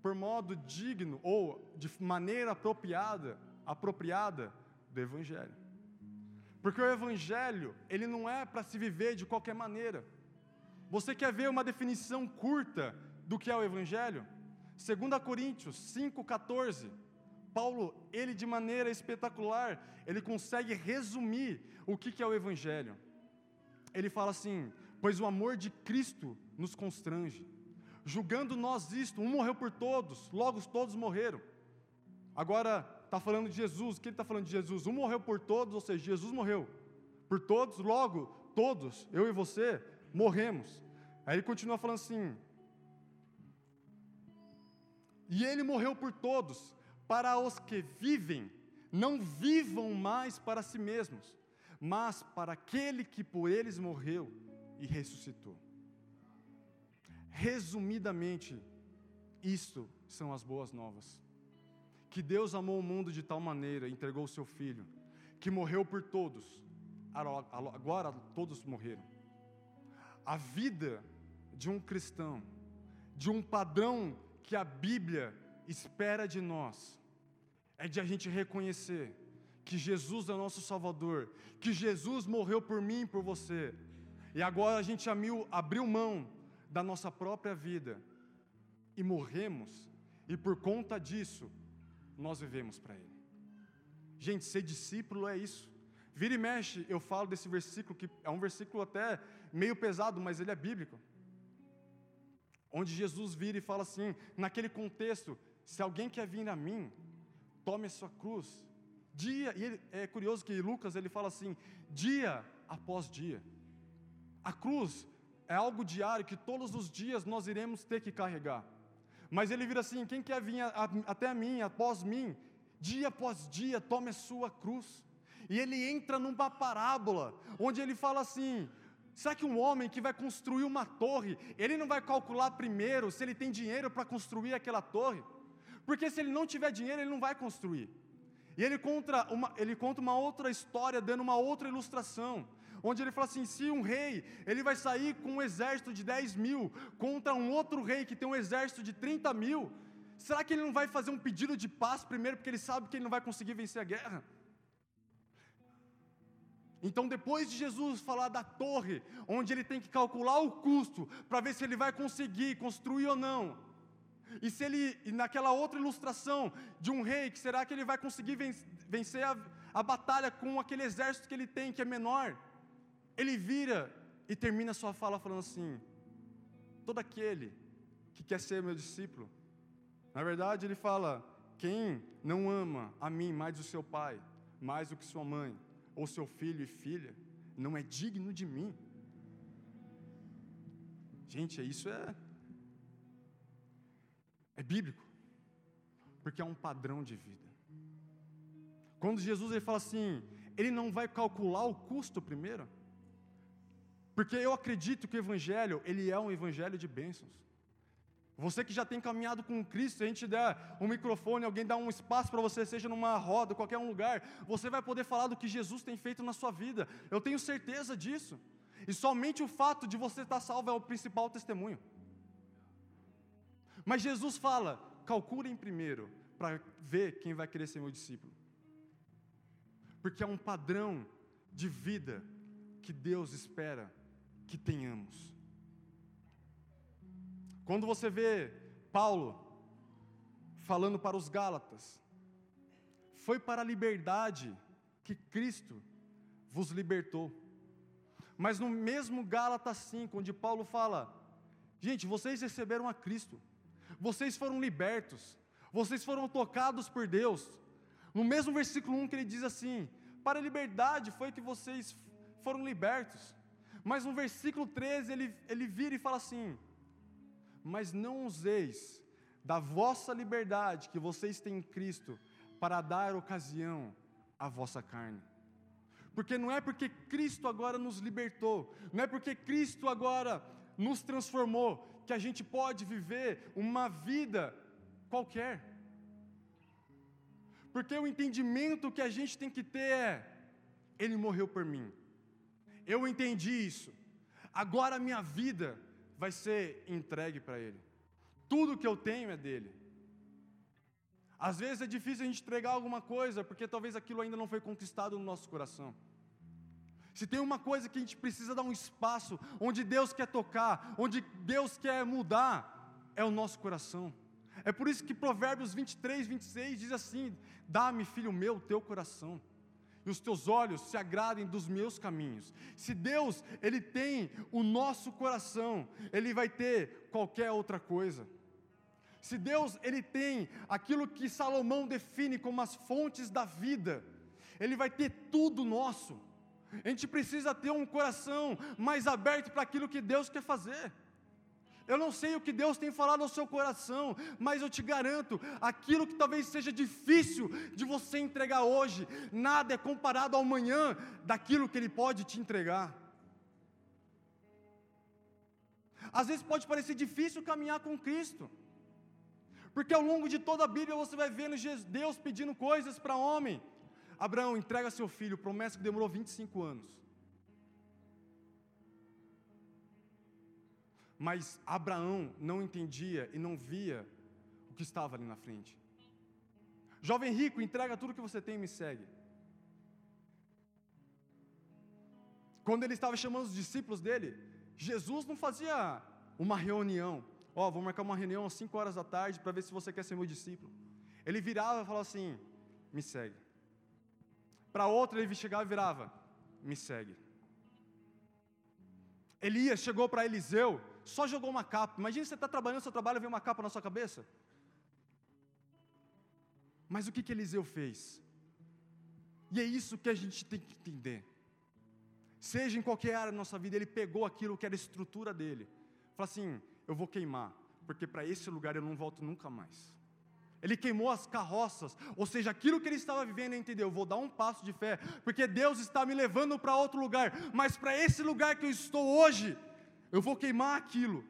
por modo digno ou de maneira apropriada, apropriada do evangelho. Porque o evangelho, ele não é para se viver de qualquer maneira. Você quer ver uma definição curta do que é o evangelho? 2 Coríntios 5:14 Paulo, ele de maneira espetacular, ele consegue resumir o que, que é o Evangelho. Ele fala assim: Pois o amor de Cristo nos constrange, julgando nós isto, um morreu por todos, logo todos morreram. Agora, está falando de Jesus, o que ele está falando de Jesus? Um morreu por todos, ou seja, Jesus morreu por todos, logo todos, eu e você, morremos. Aí ele continua falando assim: E ele morreu por todos, para os que vivem, não vivam mais para si mesmos, mas para aquele que por eles morreu e ressuscitou. Resumidamente, isto são as boas novas. Que Deus amou o mundo de tal maneira, entregou o seu filho, que morreu por todos, agora todos morreram. A vida de um cristão, de um padrão que a Bíblia espera de nós é de a gente reconhecer que Jesus é o nosso Salvador, que Jesus morreu por mim e por você, e agora a gente abriu mão da nossa própria vida e morremos, e por conta disso, nós vivemos para Ele. Gente, ser discípulo é isso. Vira e mexe, eu falo desse versículo, que é um versículo até meio pesado, mas ele é bíblico. Onde Jesus vira e fala assim, naquele contexto, se alguém quer vir a mim, tome a sua cruz. Dia, e ele, é curioso que Lucas ele fala assim, dia após dia. A cruz é algo diário que todos os dias nós iremos ter que carregar. Mas ele vira assim: quem quer vir a, a, até mim, após mim, dia após dia, tome a sua cruz. E ele entra numa parábola, onde ele fala assim: será que um homem que vai construir uma torre, ele não vai calcular primeiro se ele tem dinheiro para construir aquela torre? Porque se ele não tiver dinheiro, ele não vai construir. E ele conta uma, ele conta uma outra história, dando uma outra ilustração, onde ele fala assim: se um rei ele vai sair com um exército de 10 mil contra um outro rei que tem um exército de 30 mil, será que ele não vai fazer um pedido de paz primeiro, porque ele sabe que ele não vai conseguir vencer a guerra? Então, depois de Jesus falar da torre, onde ele tem que calcular o custo para ver se ele vai conseguir construir ou não, e se ele, naquela outra ilustração de um rei, que será que ele vai conseguir vencer a, a batalha com aquele exército que ele tem, que é menor? Ele vira e termina sua fala falando assim: todo aquele que quer ser meu discípulo, na verdade ele fala: quem não ama a mim mais do seu pai, mais do que sua mãe, ou seu filho e filha, não é digno de mim. Gente, isso é é bíblico, porque é um padrão de vida. Quando Jesus ele fala assim, ele não vai calcular o custo primeiro, porque eu acredito que o evangelho ele é um evangelho de bênçãos. Você que já tem caminhado com Cristo, se a gente der um microfone, alguém dá um espaço para você, seja numa roda, qualquer um lugar, você vai poder falar do que Jesus tem feito na sua vida. Eu tenho certeza disso. E somente o fato de você estar salvo é o principal testemunho. Mas Jesus fala: calculem primeiro, para ver quem vai querer ser meu discípulo. Porque é um padrão de vida que Deus espera que tenhamos. Quando você vê Paulo falando para os Gálatas, foi para a liberdade que Cristo vos libertou. Mas no mesmo Gálatas 5, onde Paulo fala: Gente, vocês receberam a Cristo, vocês foram libertos, vocês foram tocados por Deus. No mesmo versículo 1 que ele diz assim: Para a liberdade foi que vocês foram libertos. Mas no versículo 13 ele, ele vira e fala assim: Mas não useis da vossa liberdade que vocês têm em Cristo para dar ocasião à vossa carne. Porque não é porque Cristo agora nos libertou, não é porque Cristo agora nos transformou, que a gente pode viver uma vida qualquer. Porque o entendimento que a gente tem que ter é: Ele morreu por mim. Eu entendi isso. Agora a minha vida vai ser entregue para Ele. Tudo que eu tenho é dele. Às vezes é difícil a gente entregar alguma coisa, porque talvez aquilo ainda não foi conquistado no nosso coração. Se tem uma coisa que a gente precisa dar um espaço, onde Deus quer tocar, onde Deus quer mudar, é o nosso coração. É por isso que Provérbios 23, 26 diz assim: Dá-me, filho meu, teu coração, e os teus olhos se agradem dos meus caminhos. Se Deus, Ele tem o nosso coração, Ele vai ter qualquer outra coisa. Se Deus, Ele tem aquilo que Salomão define como as fontes da vida, Ele vai ter tudo nosso. A gente precisa ter um coração mais aberto para aquilo que Deus quer fazer. Eu não sei o que Deus tem falado ao seu coração, mas eu te garanto, aquilo que talvez seja difícil de você entregar hoje, nada é comparado ao amanhã daquilo que Ele pode te entregar. Às vezes pode parecer difícil caminhar com Cristo, porque ao longo de toda a Bíblia você vai vendo Deus pedindo coisas para homem, Abraão, entrega seu filho, promessa que demorou 25 anos. Mas Abraão não entendia e não via o que estava ali na frente. Jovem rico, entrega tudo que você tem e me segue. Quando ele estava chamando os discípulos dele, Jesus não fazia uma reunião. Ó, oh, vou marcar uma reunião às 5 horas da tarde para ver se você quer ser meu discípulo. Ele virava e falava assim: me segue. Para outra ele chegava e virava: Me segue. Elias chegou para Eliseu, só jogou uma capa. Imagina você está trabalhando seu trabalho e vem uma capa na sua cabeça. Mas o que, que Eliseu fez? E é isso que a gente tem que entender. Seja em qualquer área da nossa vida, ele pegou aquilo que era estrutura dele. Falou assim: Eu vou queimar, porque para esse lugar eu não volto nunca mais. Ele queimou as carroças, ou seja, aquilo que ele estava vivendo, ele entendeu, vou dar um passo de fé, porque Deus está me levando para outro lugar, mas para esse lugar que eu estou hoje, eu vou queimar aquilo,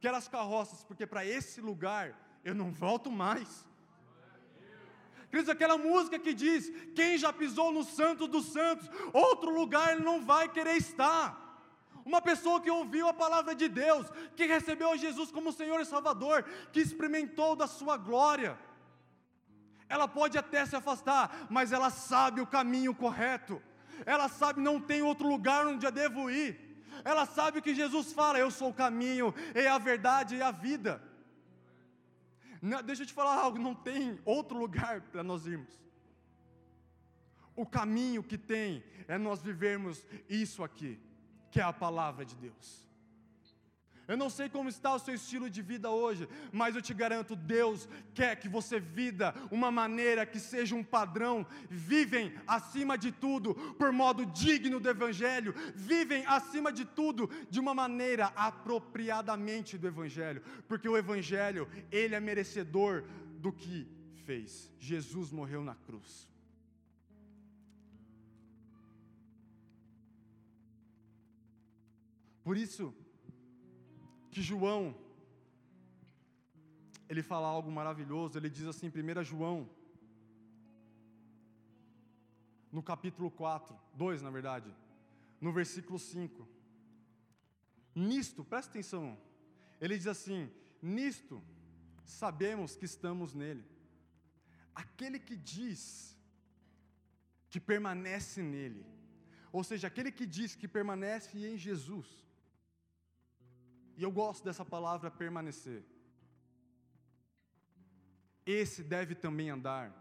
que eram as carroças, porque para esse lugar eu não volto mais. Queridos, aquela música que diz: Quem já pisou no Santo dos Santos, outro lugar ele não vai querer estar. Uma pessoa que ouviu a palavra de Deus, que recebeu Jesus como Senhor e Salvador, que experimentou da sua glória. Ela pode até se afastar, mas ela sabe o caminho correto. Ela sabe não tem outro lugar onde eu devo ir. Ela sabe que Jesus fala: Eu sou o caminho, é a verdade e a vida. Não, deixa eu te falar algo: não tem outro lugar para nós irmos. O caminho que tem é nós vivermos isso aqui que é a palavra de Deus. Eu não sei como está o seu estilo de vida hoje, mas eu te garanto, Deus quer que você vida uma maneira que seja um padrão, vivem acima de tudo por modo digno do evangelho, vivem acima de tudo de uma maneira apropriadamente do evangelho, porque o evangelho, ele é merecedor do que fez. Jesus morreu na cruz. Por isso que João ele fala algo maravilhoso, ele diz assim, 1 João, no capítulo 4, 2 na verdade, no versículo 5. Nisto, presta atenção, ele diz assim: Nisto sabemos que estamos nele. Aquele que diz que permanece nele, ou seja, aquele que diz que permanece em Jesus, e eu gosto dessa palavra permanecer. Esse deve também andar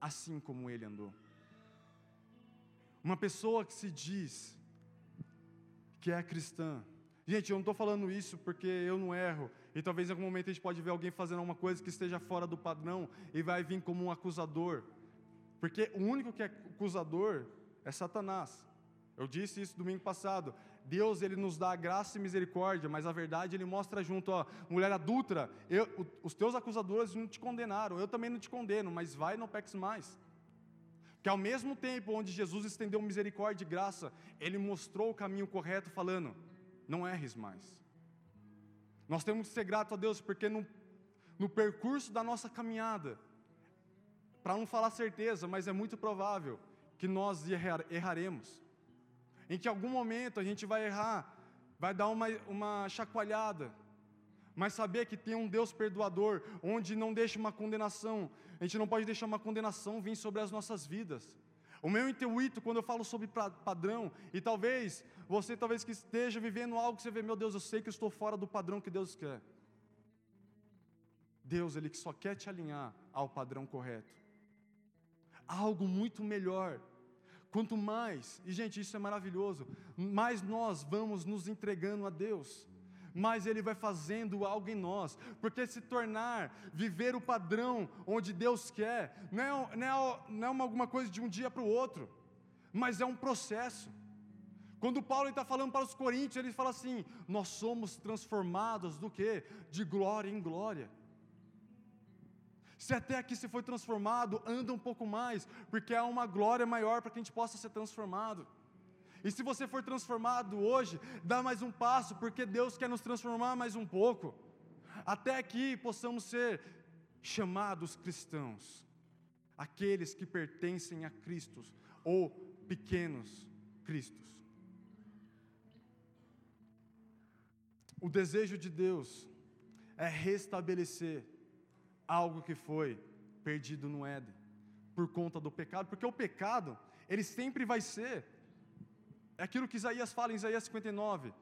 assim como ele andou. Uma pessoa que se diz que é cristã. Gente, eu não estou falando isso porque eu não erro. E talvez em algum momento a gente pode ver alguém fazendo alguma coisa que esteja fora do padrão e vai vir como um acusador. Porque o único que é acusador é Satanás. Eu disse isso domingo passado. Deus ele nos dá graça e misericórdia, mas a verdade ele mostra junto, ó, mulher adulta, eu, os teus acusadores não te condenaram, eu também não te condeno, mas vai e não peques mais. Que ao mesmo tempo onde Jesus estendeu misericórdia e graça, ele mostrou o caminho correto, falando: não erres mais. Nós temos que ser gratos a Deus, porque no, no percurso da nossa caminhada, para não falar certeza, mas é muito provável que nós errar, erraremos em que algum momento a gente vai errar, vai dar uma, uma chacoalhada, mas saber que tem um Deus perdoador, onde não deixa uma condenação, a gente não pode deixar uma condenação vir sobre as nossas vidas. O meu intuito, quando eu falo sobre padrão, e talvez você talvez que esteja vivendo algo que você vê, meu Deus, eu sei que eu estou fora do padrão que Deus quer. Deus, Ele só quer te alinhar ao padrão correto. Algo muito melhor Quanto mais, e gente, isso é maravilhoso, mais nós vamos nos entregando a Deus, mais Ele vai fazendo algo em nós, porque se tornar, viver o padrão onde Deus quer, não é, não é, não é uma, alguma coisa de um dia para o outro, mas é um processo. Quando Paulo está falando para os coríntios, ele fala assim: nós somos transformados do que? De glória em glória. Se até aqui se foi transformado, anda um pouco mais, porque há uma glória maior para que a gente possa ser transformado. E se você for transformado hoje, dá mais um passo, porque Deus quer nos transformar mais um pouco. Até aqui possamos ser chamados cristãos, aqueles que pertencem a Cristo, ou pequenos Cristos. O desejo de Deus é restabelecer algo que foi perdido no Éden, por conta do pecado, porque o pecado, ele sempre vai ser, é aquilo que Isaías fala em Isaías 59,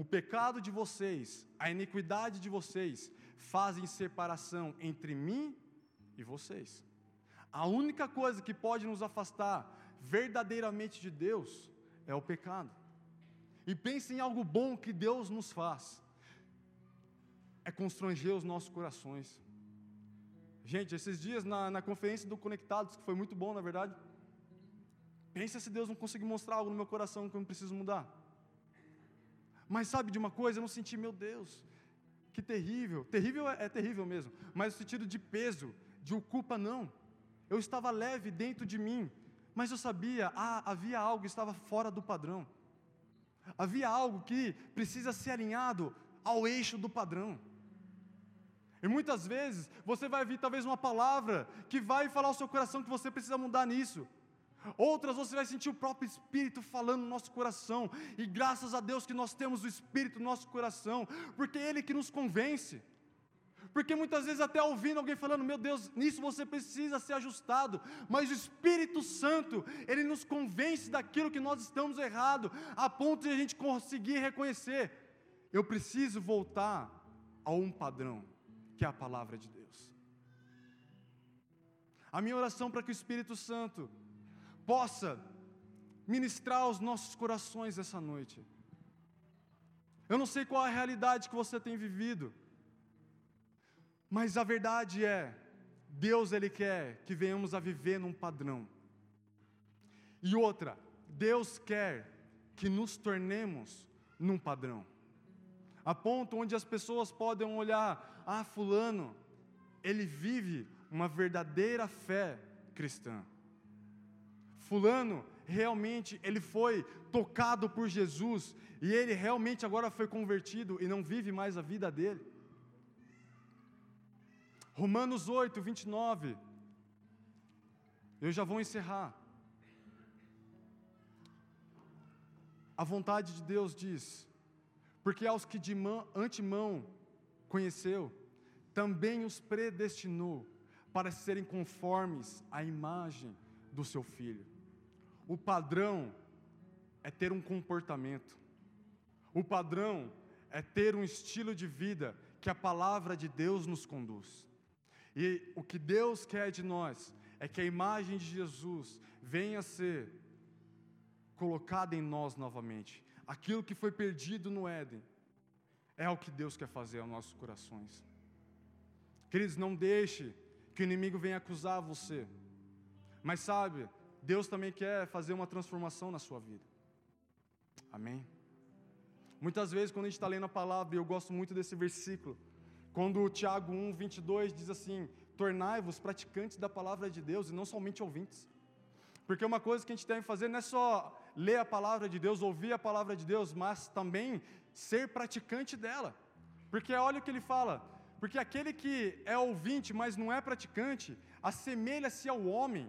o pecado de vocês, a iniquidade de vocês, fazem separação entre mim e vocês. A única coisa que pode nos afastar verdadeiramente de Deus é o pecado. E pense em algo bom que Deus nos faz, é constranger os nossos corações. Gente, esses dias na, na conferência do Conectados, que foi muito bom, na verdade, pensa se Deus não conseguir mostrar algo no meu coração que eu preciso mudar. Mas sabe de uma coisa? Eu não senti, meu Deus, que terrível. Terrível é, é terrível mesmo, mas no sentido de peso, de culpa, não. Eu estava leve dentro de mim, mas eu sabia, ah, havia algo que estava fora do padrão. Havia algo que precisa ser alinhado ao eixo do padrão. E muitas vezes você vai vir talvez uma palavra que vai falar ao seu coração que você precisa mudar nisso. Outras você vai sentir o próprio Espírito falando no nosso coração. E graças a Deus que nós temos o Espírito no nosso coração, porque é Ele que nos convence. Porque muitas vezes até ouvindo alguém falando, meu Deus, nisso você precisa ser ajustado. Mas o Espírito Santo, ele nos convence daquilo que nós estamos errado, a ponto de a gente conseguir reconhecer. Eu preciso voltar a um padrão que é a palavra de Deus. A minha oração para que o Espírito Santo possa ministrar aos nossos corações essa noite. Eu não sei qual a realidade que você tem vivido, mas a verdade é, Deus ele quer que venhamos a viver num padrão. E outra, Deus quer que nos tornemos num padrão. A ponto onde as pessoas podem olhar ah, Fulano, ele vive uma verdadeira fé cristã. Fulano, realmente, ele foi tocado por Jesus e ele realmente agora foi convertido e não vive mais a vida dele. Romanos 8, 29. Eu já vou encerrar. A vontade de Deus diz: porque aos que de antemão conheceu, também os predestinou para serem conformes à imagem do seu filho. O padrão é ter um comportamento. O padrão é ter um estilo de vida que a palavra de Deus nos conduz. E o que Deus quer de nós é que a imagem de Jesus venha a ser colocada em nós novamente. Aquilo que foi perdido no Éden é o que Deus quer fazer aos nossos corações. Queridos, não deixe que o inimigo venha acusar você. Mas sabe, Deus também quer fazer uma transformação na sua vida. Amém? Muitas vezes, quando a gente está lendo a palavra, e eu gosto muito desse versículo, quando o Tiago 1, 22 diz assim: Tornai-vos praticantes da palavra de Deus e não somente ouvintes. Porque uma coisa que a gente deve fazer não é só ler a palavra de Deus, ouvir a palavra de Deus, mas também ser praticante dela. Porque olha o que ele fala: porque aquele que é ouvinte, mas não é praticante, assemelha-se ao homem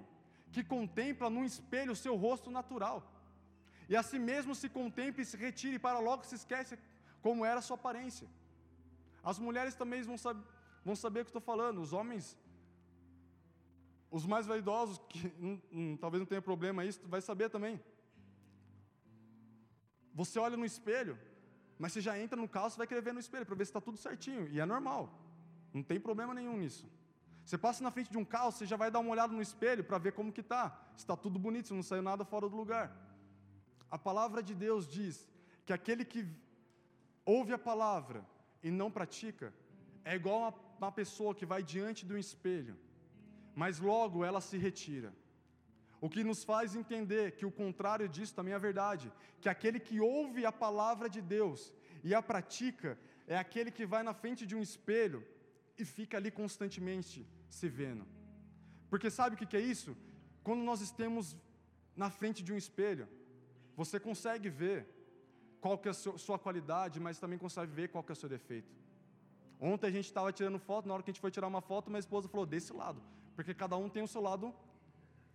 que contempla num espelho o seu rosto natural. E a si mesmo se contempla e se retira, e para logo se esquece como era a sua aparência. As mulheres também vão, sab vão saber o que estou falando, os homens, os mais vaidosos, que hum, talvez não tenha problema isso, vai saber também. Você olha no espelho, mas você já entra no carro, você vai querer ver no espelho para ver se está tudo certinho. E é normal. Não tem problema nenhum nisso. Você passa na frente de um carro, você já vai dar uma olhada no espelho para ver como que está. Se está tudo bonito, se não saiu nada fora do lugar. A palavra de Deus diz que aquele que ouve a palavra e não pratica é igual a uma pessoa que vai diante do espelho, mas logo ela se retira. O que nos faz entender que o contrário disso também é verdade, que aquele que ouve a palavra de Deus e a pratica é aquele que vai na frente de um espelho e fica ali constantemente se vendo. Porque sabe o que é isso? Quando nós estamos na frente de um espelho, você consegue ver qual que é a sua qualidade, mas também consegue ver qual que é o seu defeito. Ontem a gente estava tirando foto, na hora que a gente foi tirar uma foto, minha esposa falou, desse lado, porque cada um tem o seu lado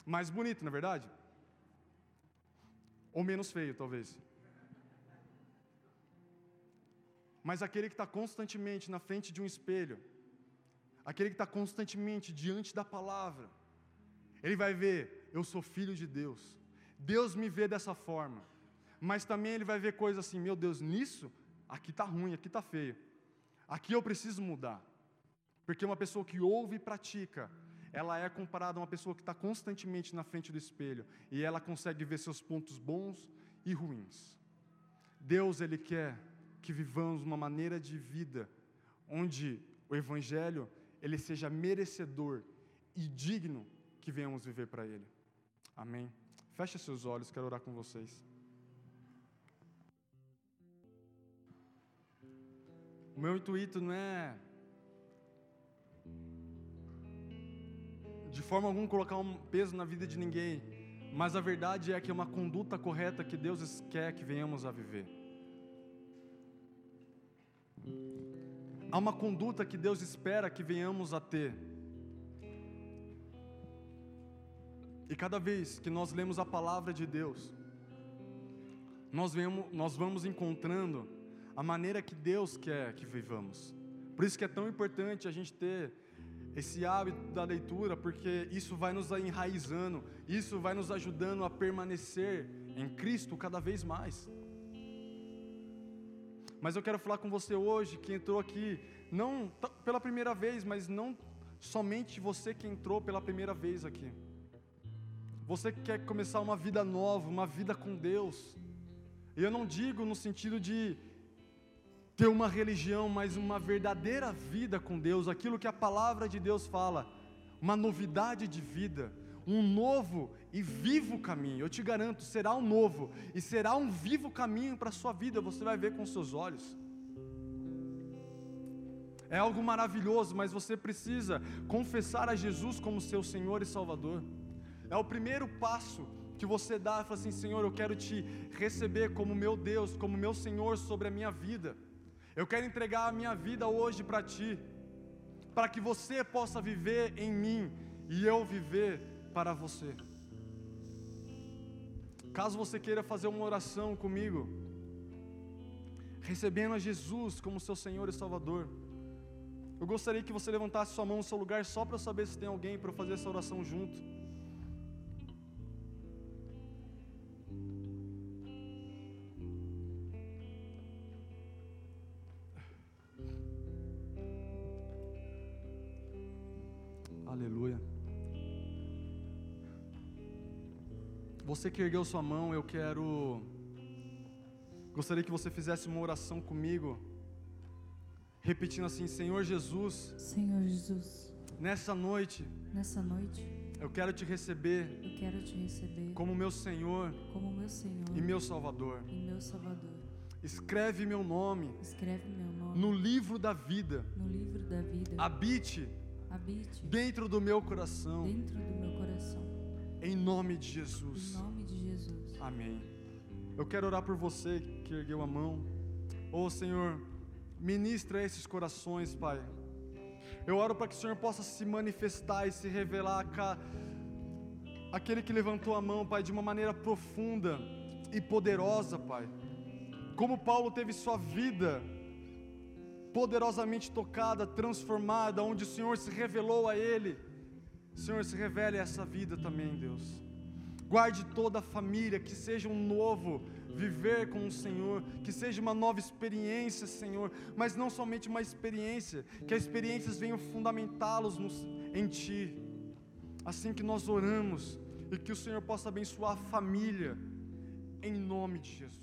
mais bonito, na é verdade? Ou menos feio, talvez. Mas aquele que está constantemente na frente de um espelho, aquele que está constantemente diante da palavra, ele vai ver: eu sou filho de Deus, Deus me vê dessa forma, mas também ele vai ver coisas assim: meu Deus, nisso, aqui está ruim, aqui está feio, aqui eu preciso mudar, porque uma pessoa que ouve e pratica, ela é comparada a uma pessoa que está constantemente na frente do espelho e ela consegue ver seus pontos bons e ruins. Deus, Ele quer que vivamos uma maneira de vida onde o Evangelho ele seja merecedor e digno que venhamos viver para Ele. Amém. Feche seus olhos, quero orar com vocês. O meu intuito não é de forma alguma colocar um peso na vida de ninguém, mas a verdade é que é uma conduta correta que Deus quer que venhamos a viver. há uma conduta que Deus espera que venhamos a ter. E cada vez que nós lemos a palavra de Deus, nós, vemos, nós vamos encontrando a maneira que Deus quer que vivamos. Por isso que é tão importante a gente ter esse hábito da leitura, porque isso vai nos enraizando, isso vai nos ajudando a permanecer em Cristo cada vez mais. Mas eu quero falar com você hoje que entrou aqui, não pela primeira vez, mas não somente você que entrou pela primeira vez aqui. Você que quer começar uma vida nova, uma vida com Deus. E eu não digo no sentido de ter uma religião, mas uma verdadeira vida com Deus, aquilo que a palavra de Deus fala, uma novidade de vida, um novo e vivo caminho. Eu te garanto, será um novo e será um vivo caminho para a sua vida, você vai ver com seus olhos. É algo maravilhoso, mas você precisa confessar a Jesus como seu Senhor e Salvador. É o primeiro passo que você dá, fala assim: Senhor, eu quero te receber como meu Deus, como meu Senhor sobre a minha vida. Eu quero entregar a minha vida hoje para Ti, para que você possa viver em mim e eu viver para você. Caso você queira fazer uma oração comigo, recebendo a Jesus como seu Senhor e Salvador, eu gostaria que você levantasse sua mão no seu lugar só para saber se tem alguém para fazer essa oração junto. Você que ergueu sua mão, eu quero. Gostaria que você fizesse uma oração comigo, repetindo assim: Senhor Jesus. Senhor Jesus. Nessa noite. Nessa noite. Eu quero te receber. Eu quero te receber. Como meu Senhor. Como meu Senhor. E meu Salvador. E meu Salvador. Escreve meu nome. Escreve meu nome. No livro da vida. No livro da vida. Habite. Habite. Dentro do meu coração. Dentro do meu coração. Em nome de Jesus. Em nome de Jesus. Amém. Eu quero orar por você que ergueu a mão. Oh Senhor, ministra esses corações, Pai. Eu oro para que o Senhor possa se manifestar e se revelar a aquele que levantou a mão, Pai, de uma maneira profunda e poderosa, Pai. Como Paulo teve sua vida poderosamente tocada, transformada, onde o Senhor se revelou a ele Senhor, se revele essa vida também, Deus. Guarde toda a família, que seja um novo viver com o Senhor, que seja uma nova experiência, Senhor, mas não somente uma experiência, que as experiências venham fundamentá-los em Ti. Assim que nós oramos e que o Senhor possa abençoar a família, em nome de Jesus.